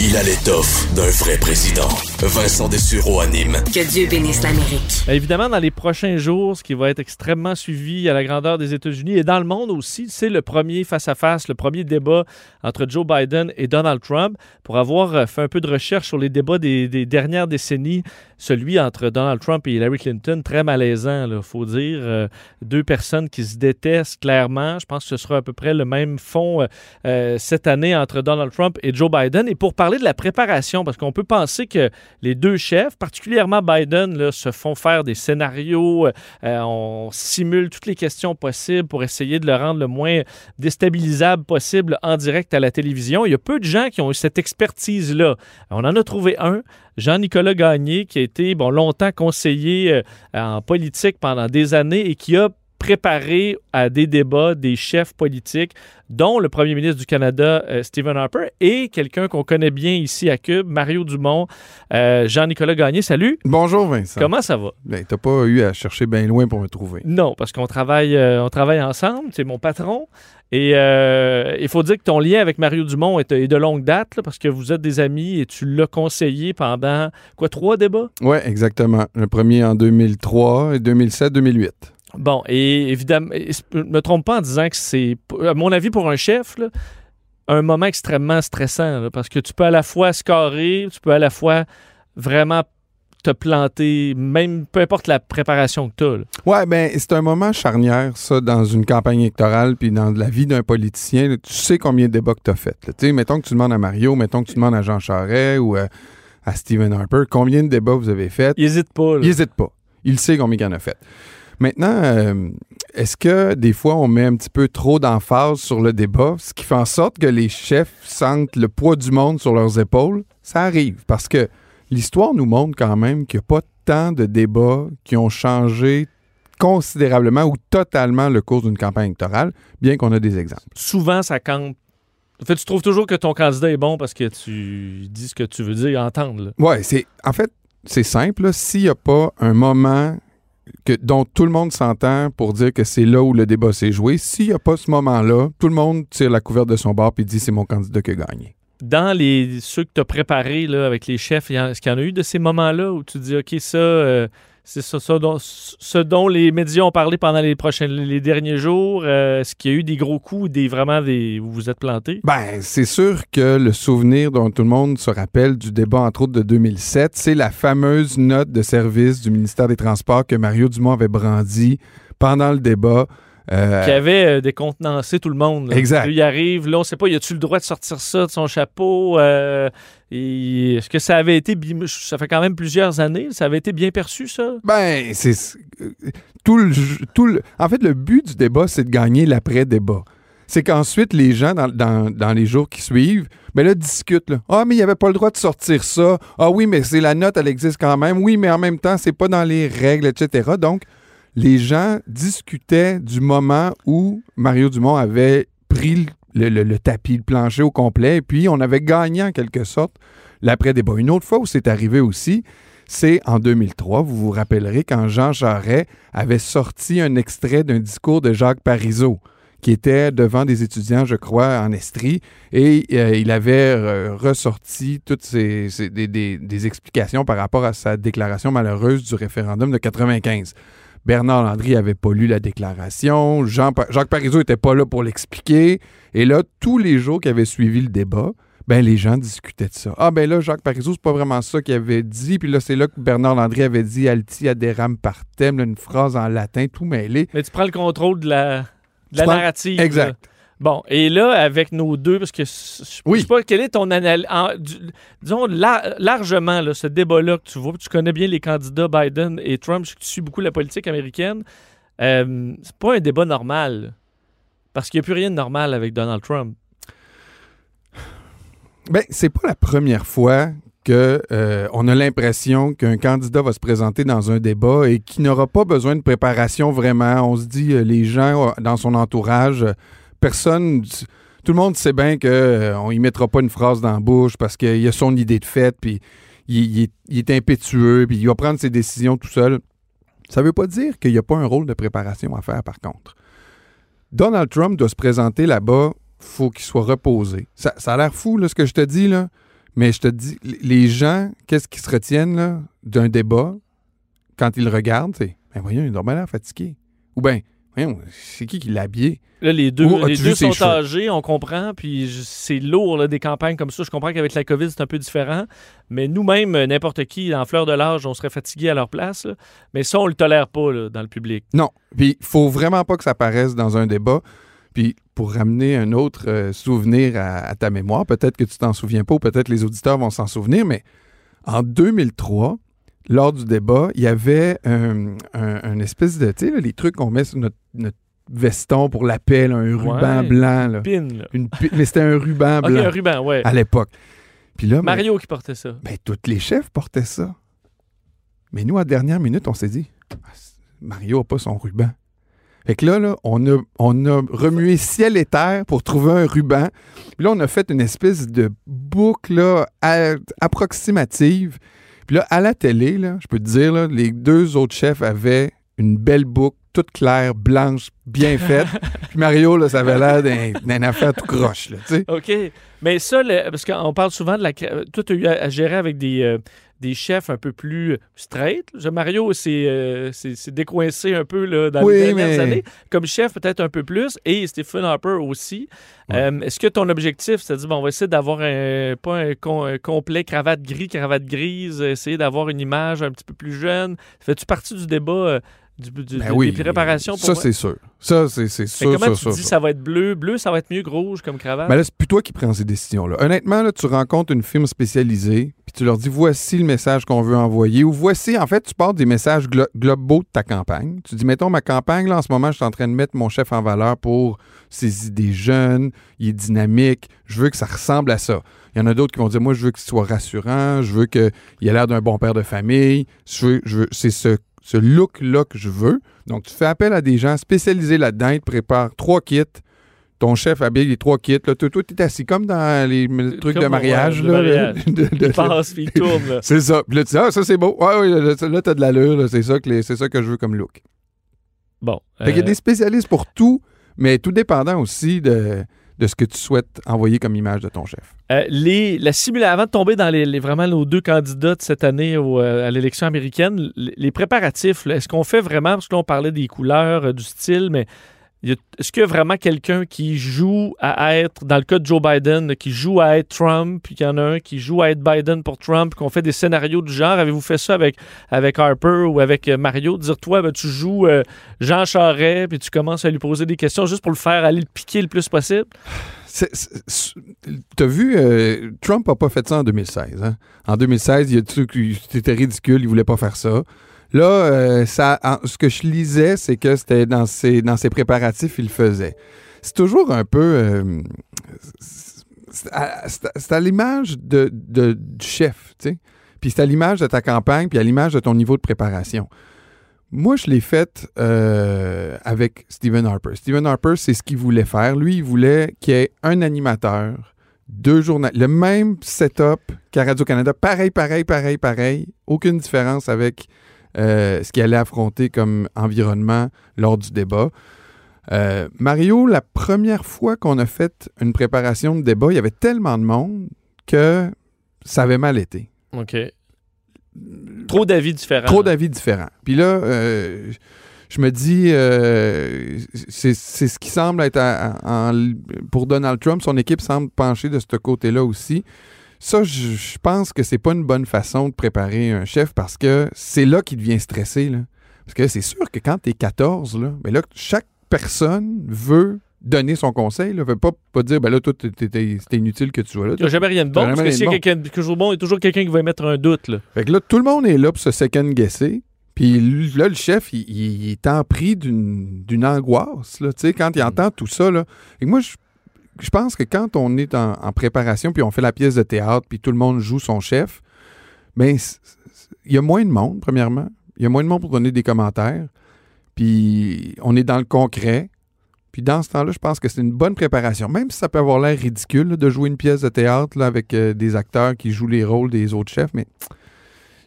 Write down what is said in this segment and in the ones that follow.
Il a l'étoffe d'un vrai président. Vincent Dessureau anime. Que Dieu bénisse l'Amérique. Évidemment, dans les prochains jours, ce qui va être extrêmement suivi à la grandeur des États-Unis et dans le monde aussi, c'est le premier face-à-face, le premier débat entre Joe Biden et Donald Trump. Pour avoir euh, fait un peu de recherche sur les débats des, des dernières décennies, celui entre Donald Trump et Hillary Clinton, très malaisant, il faut dire. Euh, deux personnes qui se détestent clairement. Je pense que ce sera à peu près le même fond euh, cette année entre Donald Trump et Joe Biden. Et pour parler de la préparation, parce qu'on peut penser que les deux chefs, particulièrement Biden, se font faire des scénarios, euh, on simule toutes les questions possibles pour essayer de le rendre le moins déstabilisable possible en direct à la télévision. Il y a peu de gens qui ont eu cette expertise-là. On en a trouvé un, Jean-Nicolas Gagné, qui a été bon, longtemps conseiller euh, en politique pendant des années et qui a préparé à des débats des chefs politiques, dont le premier ministre du Canada, euh, Stephen Harper, et quelqu'un qu'on connaît bien ici à Cube, Mario Dumont. Euh, Jean-Nicolas Gagné, salut. Bonjour Vincent. Comment ça va? Ben, t'as pas eu à chercher bien loin pour me trouver. Non, parce qu'on travaille, euh, on travaille ensemble, c'est mon patron. Et euh, il faut dire que ton lien avec Mario Dumont est, est de longue date, là, parce que vous êtes des amis et tu l'as conseillé pendant, quoi, trois débats? Oui, exactement. Le premier en 2003 et 2007-2008. Bon, et évidemment, je ne me trompe pas en disant que c'est, à mon avis, pour un chef, là, un moment extrêmement stressant, là, parce que tu peux à la fois scorer, tu peux à la fois vraiment te planter, même peu importe la préparation que tu as. là. Ouais, ben c'est un moment charnière, ça, dans une campagne électorale puis dans la vie d'un politicien. là. tu sais combien de débats que t'as fait. là. Tu sais, mettons que tu demandes à Mario, mettons que tu demandes à Jean Charest ou euh, à Stephen Harper, combien de débats vous avez fait? Il hésite pas. là. Il hésite pas. Il sait combien il en a fait. Maintenant, euh, est-ce que des fois on met un petit peu trop d'emphase sur le débat, ce qui fait en sorte que les chefs sentent le poids du monde sur leurs épaules? Ça arrive parce que l'histoire nous montre quand même qu'il n'y a pas tant de débats qui ont changé considérablement ou totalement le cours d'une campagne électorale, bien qu'on a des exemples. Souvent, ça compte. En fait, tu trouves toujours que ton candidat est bon parce que tu dis ce que tu veux dire, entendre. là. Ouais, c'est en fait c'est simple. S'il n'y a pas un moment que, dont tout le monde s'entend pour dire que c'est là où le débat s'est joué, s'il n'y a pas ce moment-là, tout le monde tire la couverte de son bord et dit c'est mon candidat qui a gagné. Dans les ceux que tu as préparés avec les chefs, est-ce qu'il y en a eu de ces moments-là où tu dis OK, ça, euh, c'est ça, ça dont, ce dont les médias ont parlé pendant les prochains les derniers jours? euh, est-ce qu'il y a eu des gros coups, des vraiment des vous vous êtes plantés? Ben, c'est sûr que le souvenir dont tout le monde se rappelle du débat, entre autres, de 2007, c'est la fameuse note de service du ministère des Transports que Mario Dumont avait brandie pendant le débat. Euh, qui avait euh, décontenancé tout le monde. là. Exact. Il arrive, là, on sait pas, y a-tu le droit de sortir ça de son chapeau? Euh, Est-ce que ça avait été, ça fait quand même plusieurs années, ça avait été bien perçu, ça? Ben, c'est euh, tout le, tout le- En fait, le but du débat, c'est de gagner l'après-débat. C'est qu'ensuite, les gens, dans, dans- dans les jours qui suivent, ben là, discutent. Ah, mais il n'y avait pas le droit de sortir ça. Ah oui, mais c'est la note, elle existe quand même. Oui, mais en même temps, c'est pas dans les règles, etc. Donc, les gens discutaient du moment où Mario Dumont avait pris le, tapis, le plancher au complet, et puis on avait gagné en quelque sorte l'après-débat. Une autre fois où c'est arrivé aussi, c'est en 2003. Vous vous rappellerez quand Jean Charest avait sorti un extrait d'un discours de Jacques Parizeau qui était devant des étudiants, je crois, en Estrie, et euh, il avait euh, ressorti toutes ces, explications par rapport à sa déclaration malheureuse du référendum de 95. Bernard Landry avait pas lu la déclaration, Jean Pa- Jacques Parizeau était pas là pour l'expliquer, et là, tous les jours qui avaient suivi le débat, ben les gens discutaient de ça. Ah ben là, Jacques Parizeau, c'est pas vraiment ça qu'il avait dit. Puis là, c'est là que Bernard Landry avait dit Alti aderam partem, là, une phrase en latin, tout mêlé. Mais tu prends le contrôle de la, de la Je prends- narrative. Exact. là. Bon, et là, avec nos deux, parce que je Oui. sais pas, quelle est ton analyse, disons la- largement, là, ce débat-là que tu vois, tu connais bien les candidats Biden et Trump, tu suis beaucoup la politique américaine, euh, c'est pas un débat normal, parce qu'il n'y a plus rien de normal avec Donald Trump. Ben, c'est pas la première fois que euh, on a l'impression qu'un candidat va se présenter dans un débat et qui n'aura pas besoin de préparation vraiment. On se dit, euh, les gens euh, dans son entourage, personne, tout le monde sait bien qu'on ne mettra pas une phrase dans la bouche parce qu'il a son idée de fait, puis il, il est, il est impétueux, puis il va prendre ses décisions tout seul. Ça veut pas dire qu'il n'y a pas un rôle de préparation à faire, par contre. Donald Trump doit se présenter là-bas, faut qu'il soit reposé. Ça, a l'air fou, là, ce que je te dis. Mais je te dis, les gens, qu'est-ce qu'ils se retiennent d'un débat quand ils regardent? C'est, ben voyons, il bien l'air fatigué. Ou voyons, c'est qui qui l'a habillé? Là, les deux, Oh, les deux sont cheveux? âgés, on comprend, puis c'est lourd, là, des campagnes comme ça. Je comprends qu'avec la COVID, c'est un peu différent, mais nous-mêmes, n'importe qui, en fleur de l'âge, on serait fatigué à leur place. là. Mais ça, on le tolère pas là, dans le public. Non. Puis, il faut vraiment pas que ça paraisse dans un débat. Puis, pour ramener un autre euh, souvenir à, à ta mémoire, peut-être que tu t'en souviens pas ou peut-être les auditeurs vont s'en souvenir, mais en 2003, lors du débat, il y avait un, un- un espèce de, tu sais, les trucs qu'on met sur notre, notre veston pour l'appel, un ruban Ouais. blanc. Là. Pin, là. Une pi- mais c'était un ruban blanc un ruban, ouais. à l'époque. Puis là, ben, Mario qui portait ça. ben, tous les chefs portaient ça. Mais nous, à la dernière minute, on s'est dit, Ah, Mario n'a pas son ruban. Fait que là, là on, a, on a remué ciel et terre pour trouver un ruban. Puis là, on a fait une espèce de boucle là, approximative. Puis là, à la télé, là, je peux te dire, là, les deux autres chefs avaient une belle boucle, toute claire, blanche, bien faite. Puis Mario, là, ça avait l'air d'un- d'une affaire tout croche. Là, tu sais. OK. Mais ça, le- parce qu'on parle souvent de la. Toi, tu as eu à, à gérer avec des, euh, des chefs un peu plus straight. Je- Mario s'est euh, décoincé un peu là, dans Oui, les dernières mais- années. Comme chef, peut-être un peu plus. Et Stephen Harper aussi. Ouais. Euh, Est-ce que ton objectif, c'est-à-dire, bon, on va essayer d'avoir un, pas un complet cravate gris, cravate grise, essayer d'avoir une image un petit peu plus jeune? Fais-tu partie du débat euh, du, du- Ben oui, des préparations pour Ça, c'est sûr. Ça, c'est sûr, comment sûr, tu dis ça va être bleu? Bleu, ça va être mieux que rouge comme cravate? Mais là, c'est plus toi qui prends ces décisions-là. Honnêtement, là, tu rencontres une firme spécialisée, puis tu leur dis voici le message qu'on veut envoyer, ou voici, en fait, tu parles des messages glo- globaux de ta campagne. Tu dis, mettons, ma campagne, là, en ce moment, je suis en train de mettre mon chef en valeur pour ses idées jeunes, il est dynamique, je veux que ça ressemble à ça. Il y en a d'autres qui vont dire, moi, je veux qu'il soit rassurant, je veux qu'il ait l'air d'un bon père de famille, je veux, je veux- c'est ce, ce look-là que je veux. Donc, tu fais appel à des gens spécialisés là-dedans, ils te préparent trois kits, ton chef habille les trois kits. Là, toi, toi, t'es assis comme dans les m- trucs Comme, de mariage. ouais, là, mariage. de- de- Il passe, puis il tourne. c'est ça. Puis là, tu dis, ah, ça, c'est beau. Ouais, ouais, là, là, t'as de l'allure. C'est ça, que les- ça que je veux comme look. Bon. Fait qu'il y a euh, des spécialistes pour tout, mais tout dépendant aussi de, de ce que tu souhaites envoyer comme image de ton chef? Euh, les, la avant de tomber dans les, vraiment nos deux candidats de cette année euh, à l'élection américaine, les, préparatifs, est-ce qu'on fait vraiment, parce que là on parlait des couleurs, euh, du style, mais est-ce qu'il y a vraiment quelqu'un qui joue à être, dans le cas de Joe Biden, qui joue à être Trump, puis qu'il y en a un qui joue à être Biden pour Trump, qu'on fait des scénarios du genre? Avez-vous fait ça avec, avec Harper ou avec euh, Mario? Dire, toi, ben, tu joues euh, Jean Charest, puis tu commences à lui poser des questions juste pour le faire aller le piquer le plus possible? T'as vu, euh, Trump n'a pas fait ça en 2016. hein? En 2016, il a dit que c'était ridicule, il voulait pas faire ça. Là, euh, ça, ce que je lisais, c'est que c'était dans ses, dans ses préparatifs, il faisait. C'est toujours un peu... euh, c'est à, l'image de, du chef, tu sais. Puis c'est à l'image de ta campagne, puis à l'image de ton niveau de préparation. Moi, je l'ai fait euh, avec Stephen Harper. Stephen Harper, c'est ce qu'il voulait faire. Lui, il voulait qu'il y ait un animateur, deux journalistes, le même setup qu'à Radio-Canada. Pareil, pareil, pareil, pareil. Aucune différence avec euh, ce qu'il allait affronter comme environnement lors du débat. Euh, Mario, la première fois qu'on a fait une préparation de débat, il y avait tellement de monde que ça avait mal été. OK. Trop d'avis différents. Trop d'avis différents. Puis là, euh, je me dis, euh, c'est ce qui semble être à- en- pour Donald Trump. Son équipe semble pencher de ce côté-là aussi. Ça, je, je pense que c'est pas une bonne façon de préparer un chef parce que c'est là qu'il devient stressé. Là. Parce que c'est sûr que quand tu es 14, là, mais là, chaque personne veut donner son conseil. Ne veut pas, pas dire, ben là, toi, c'est inutile que tu sois là. Il n'y a jamais rien de bon. Parce que s'il y a quelqu'un quelque chose de bon, il y a toujours quelqu'un qui va émettre un doute. Là. Fait que là, tout le monde est là pour se second-guesser. Puis là, le chef, il, il- il est en pris d'une angoisse, là, quand il entend tout ça, là. Et moi, je, je pense que quand on est en, en préparation, puis on fait la pièce de théâtre, puis tout le monde joue son chef, c- il y a moins de monde, premièrement. Il y a moins de monde pour donner des commentaires. Puis on est dans le concret. Puis dans ce temps-là, je pense que c'est une bonne préparation. Même si ça peut avoir l'air ridicule là, de jouer une pièce de théâtre là, avec euh, des acteurs qui jouent les rôles des autres chefs, mais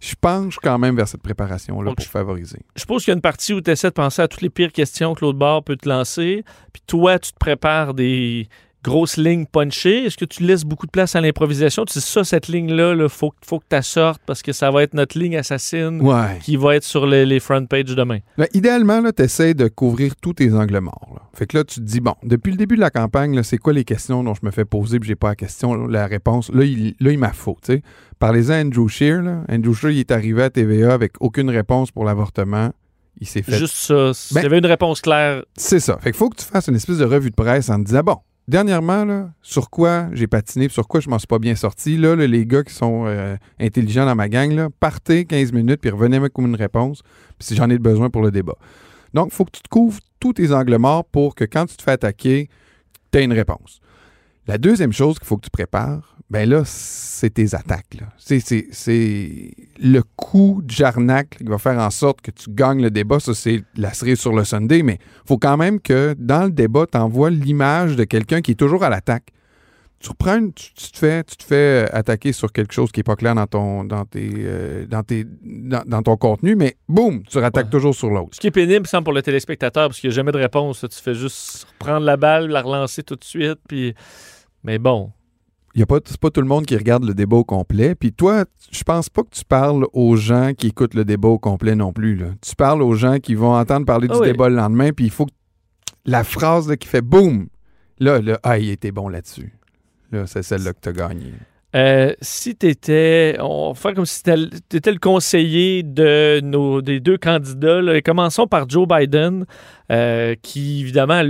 je penche quand même vers cette préparation-là Donc, pour favoriser. Je suppose qu'il y a une partie où tu essaies de penser à toutes les pires questions que l'autre bord peut te lancer. Puis toi, tu te prépares des, grosse ligne punchée? Est-ce que tu laisses beaucoup de place à l'improvisation? Tu dis ça, cette ligne-là, il faut, faut que tu sortes parce que ça va être notre ligne assassine Ouais. qui va être sur les, les front pages demain. Ben, idéalement, tu essaies de couvrir tous tes angles morts. là. Fait que là, tu te dis, bon, depuis le début de la campagne, c'est quoi les questions dont je me fais poser puis j'ai pas la question, la réponse? Là, il, là, il m'a faux. sais. Parlez-en à Andrew Scheer. Là. Andrew Scheer, il est arrivé à TVA avec aucune réponse pour l'avortement. Il s'est fait Juste ça. S'il Ben- y avait une réponse claire, C'est ça. Fait qu'il faut que tu fasses une espèce de revue de presse en te disant bon, dernièrement, sur quoi j'ai patiné, sur quoi je m'en suis pas bien sorti. Là, là, les gars qui sont euh, intelligents dans ma gang, là, partez 15 minutes, puis revenez avec une réponse, puis si j'en ai besoin pour le débat. Donc, il faut que tu te couvres tous tes angles morts pour que quand tu te fais attaquer, tu aies une réponse. La deuxième chose qu'il faut que tu prépares, ben là, c'est tes attaques. C'est, le coup de Jarnac qui va faire en sorte que tu gagnes le débat. Ça, c'est la cerise sur le Sunday, mais faut quand même que dans le débat, tu envoies l'image de quelqu'un qui est toujours à l'attaque. Tu reprends, une- tu, tu te fais, tu te fais euh, attaquer sur quelque chose qui n'est pas clair dans ton, dans tes, euh, dans tes, dans, dans ton contenu, mais boum, tu rattaques Ouais. toujours sur l'autre. ce qui est pénible, semble, pour le téléspectateur, parce qu'il n'y a jamais de réponse. Tu fais juste reprendre la balle, la relancer tout de suite, puis... Mais bon, Il y a pas, c'est pas tout le monde qui regarde le débat au complet. Puis toi, je pense pas que tu parles aux gens qui écoutent le débat au complet non plus. là. Tu parles aux gens qui vont entendre parler du oui. débat le lendemain, puis il faut que la phrase là, qui fait boum, là, là, ah, il était bon là-dessus. Là, c'est celle-là que tu as gagné. Euh, si tu étais, on va faire comme si tu étais le conseiller de nos, des deux candidats, là. Commençons par Joe Biden, euh, qui évidemment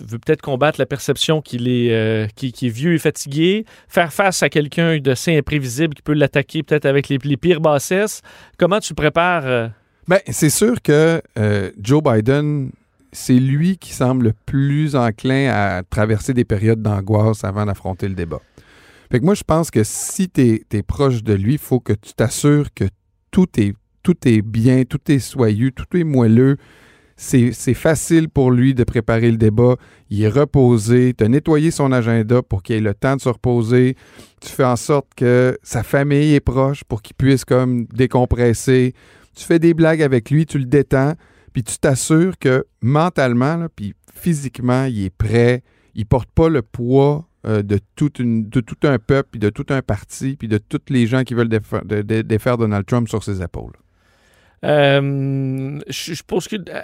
veut peut-être combattre la perception qu'il est, euh, est vieux et fatigué, faire face à quelqu'un d'assez imprévisible qui peut l'attaquer peut-être avec les, les pires bassesses. Comment tu prépares euh, Ben, c'est sûr que euh, Joe Biden, c'est lui qui semble le plus enclin à traverser des périodes d'angoisse avant d'affronter le débat. Fait que moi, je pense que si tu es, proche de lui, il faut que tu t'assures que tout est, tout est bien, tout est soyeux, tout est moelleux. C'est facile pour lui de préparer le débat. Il est reposé. Tu as nettoyé son agenda pour qu'il ait le temps de se reposer. Tu fais en sorte que sa famille est proche pour qu'il puisse comme décompresser tu fais des blagues avec lui, tu le détends, puis tu t'assures que mentalement, puis physiquement, il est prêt, il porte pas le poids euh, de, toute une, de tout un peuple, puis de tout un parti, puis de tous les gens qui veulent défa- de- de- défaire Donald Trump sur ses épaules. Euh, je, je pense que euh,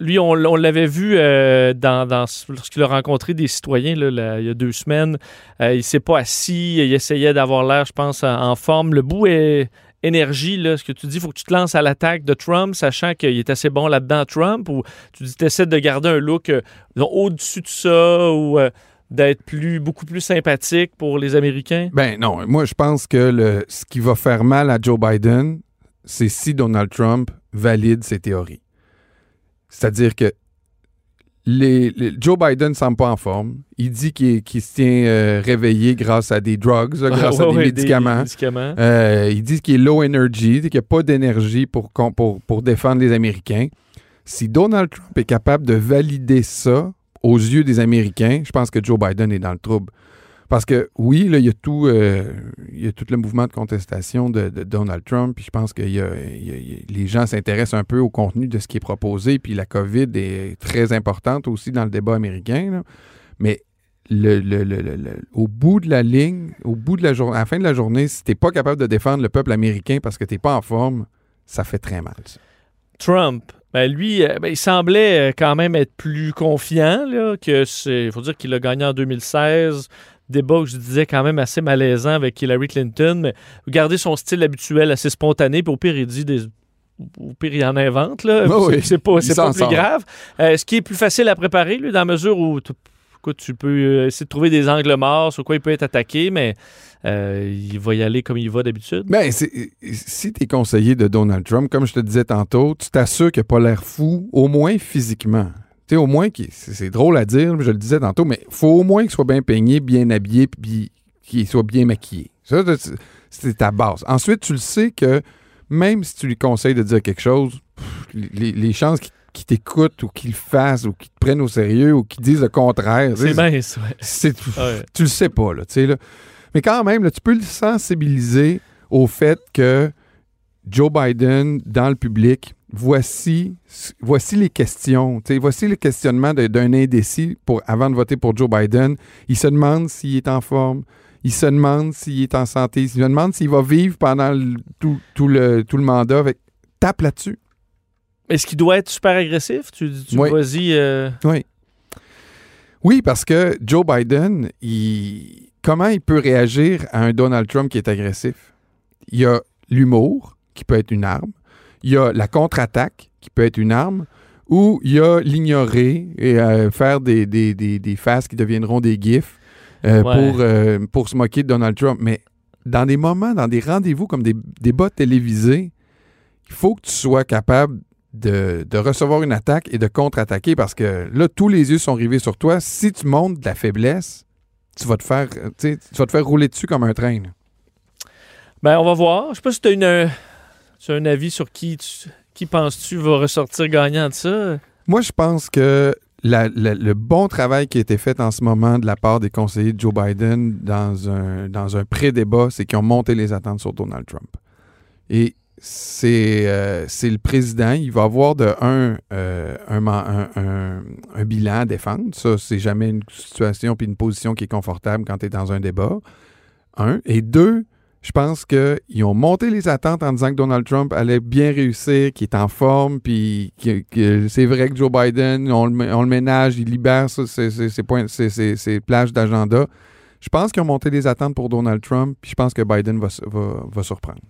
lui, on, l'avait vu euh, dans, dans- lorsqu'il a rencontré des citoyens il y a deux semaines. Euh, il s'est pas assis, il essayait d'avoir l'air, je pense, en, forme. Le bout est énergie, ce que tu dis, il faut que tu te lances à l'attaque de Trump, sachant qu'il est assez bon là-dedans, Trump, ou tu dis, tu essaies de garder un look euh, au-dessus de ça, ou d'être beaucoup plus sympathique pour les Américains? Ben non, moi je pense que ce qui va faire mal à Joe Biden, c'est si Donald Trump valide ses théories. C'est-à-dire que les, les- Joe Biden ne semble pas en forme. Il dit qu'il se tient euh, réveillé grâce à des drugs, là, grâce à des ouais, médicaments. médicaments. Euh, il dit qu'il est low energy, qu'il n'y a pas d'énergie pour, pour défendre les Américains. Si Donald Trump est capable de valider ça aux yeux des Américains, je pense que Joe Biden est dans le trouble. Parce que oui, il y a tout, euh, il y a tout le mouvement de contestation de, Donald Trump. Puis je pense que les gens s'intéressent un peu au contenu de ce qui est proposé. Puis la COVID est très importante aussi dans le débat américain. Mais le, le- le- le- au bout de la ligne, au bout de la journée, à la fin de la journée, si t'es pas capable de défendre le peuple américain parce que t'es pas en forme, ça fait très mal. Trump, ben lui, euh, ben, il semblait euh, quand même être plus confiant que c'est. Il faut dire qu'il a gagné en 2016. Débat que je disais quand même assez malaisant avec Hillary Clinton, mais garder son style habituel assez spontané, puis au pire, il dit des. Au pire, il en invente, là. Ah oui, C'est- pas, plus sort. grave. Euh, ce qui est plus facile à préparer, lui, dans la mesure où tu, écoute, tu peux euh, essayer de trouver des angles morts sur quoi il peut être attaqué, mais euh, il va y aller comme il va d'habitude. Ben, c'est- si t'es conseiller de Donald Trump, comme je te disais tantôt, tu t'assures qu'il n'a pas l'air fou, au moins physiquement. Tu sais, au moins, c'est drôle à dire, je le disais tantôt, mais faut au moins qu'il soit bien peigné, bien habillé, puis qu'il soit bien maquillé. Ça, c'est- ta base. Ensuite, tu le sais que même si tu lui conseilles de dire quelque chose, pff, les, les chances qu'il t'écoute ou qu'il le fasse ou qu'il te prenne au sérieux ou qu'il dise le contraire, C'est Ouais. tu le sais pas, là, tu sais, là. Mais quand même, là, tu peux le sensibiliser au fait que Joe Biden, dans le public, voici, voici les questions. voici le questionnement de- d'un indécis pour, avant de voter pour Joe Biden. Il se demande s'il est en forme. Il se demande s'il est en santé. Il se demande s'il va vivre pendant le- tout, tout le, tout le mandat. Tape là-dessus. Est-ce qu'il doit être super agressif? Tu, tu Oui. vas-y. euh, Oui. Oui, parce que Joe Biden, il- comment il peut réagir à un Donald Trump qui est agressif? Il y a l'humour, qui peut être une arme. Il y a la contre-attaque, qui peut être une arme. Ou il y a l'ignorer et euh, faire des, des, des, des faces qui deviendront des gifs euh, Ouais. pour, euh, pour se moquer de Donald Trump. Mais dans des moments, dans des rendez-vous comme des débats télévisés, il faut que tu sois capable de, de recevoir une attaque et de contre-attaquer parce que là, tous les yeux sont rivés sur toi. Si tu montres de la faiblesse, tu vas te faire, tu vas te faire rouler dessus comme un train. là. Ben, on va voir. Je sais pas si tu as une, tu as un avis sur qui, qui penses-tu va ressortir gagnant de ça? Moi, je pense que le bon travail qui a été fait en ce moment de la part des conseillers de Joe Biden dans un, dans un pré-débat, c'est qu'ils ont monté les attentes sur Donald Trump. Et c'est euh, le président, il va avoir de un, euh, un- un bilan à défendre. Ça, c'est jamais une situation puis une position qui est confortable quand tu es dans un débat. Un. Et deux, je pense qu'ils ont monté les attentes en disant que Donald Trump allait bien réussir, qu'il est en forme, puis que, c'est vrai que Joe Biden, on le, ménage, il libère ses, plages d'agenda. Je pense qu'ils ont monté les attentes pour Donald Trump, puis je pense que Biden va, va surprendre.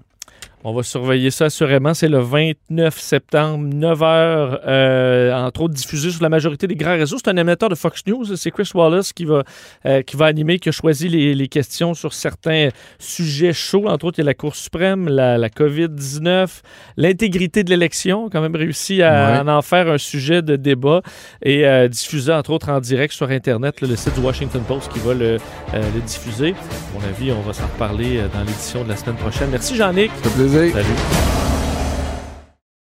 On va surveiller ça assurément. C'est le 29 septembre, 9h, euh, entre autres diffusé sur la majorité des grands réseaux. C'est un animateur de Fox News. C'est Chris Wallace qui va, euh, qui va animer, qui a choisi les, les questions sur certains sujets chauds. Entre autres, il y a la Cour suprême, la, la COVID-19, l'intégrité de l'élection. quand même réussi à Ouais. en faire un sujet de débat et euh, diffusé, entre autres, en direct sur Internet, là, le site du Washington Post qui va le, le diffuser. À mon avis, on va s'en reparler dans l'édition de la semaine prochaine. Merci, Jean-Nic. Plaisir. Salut.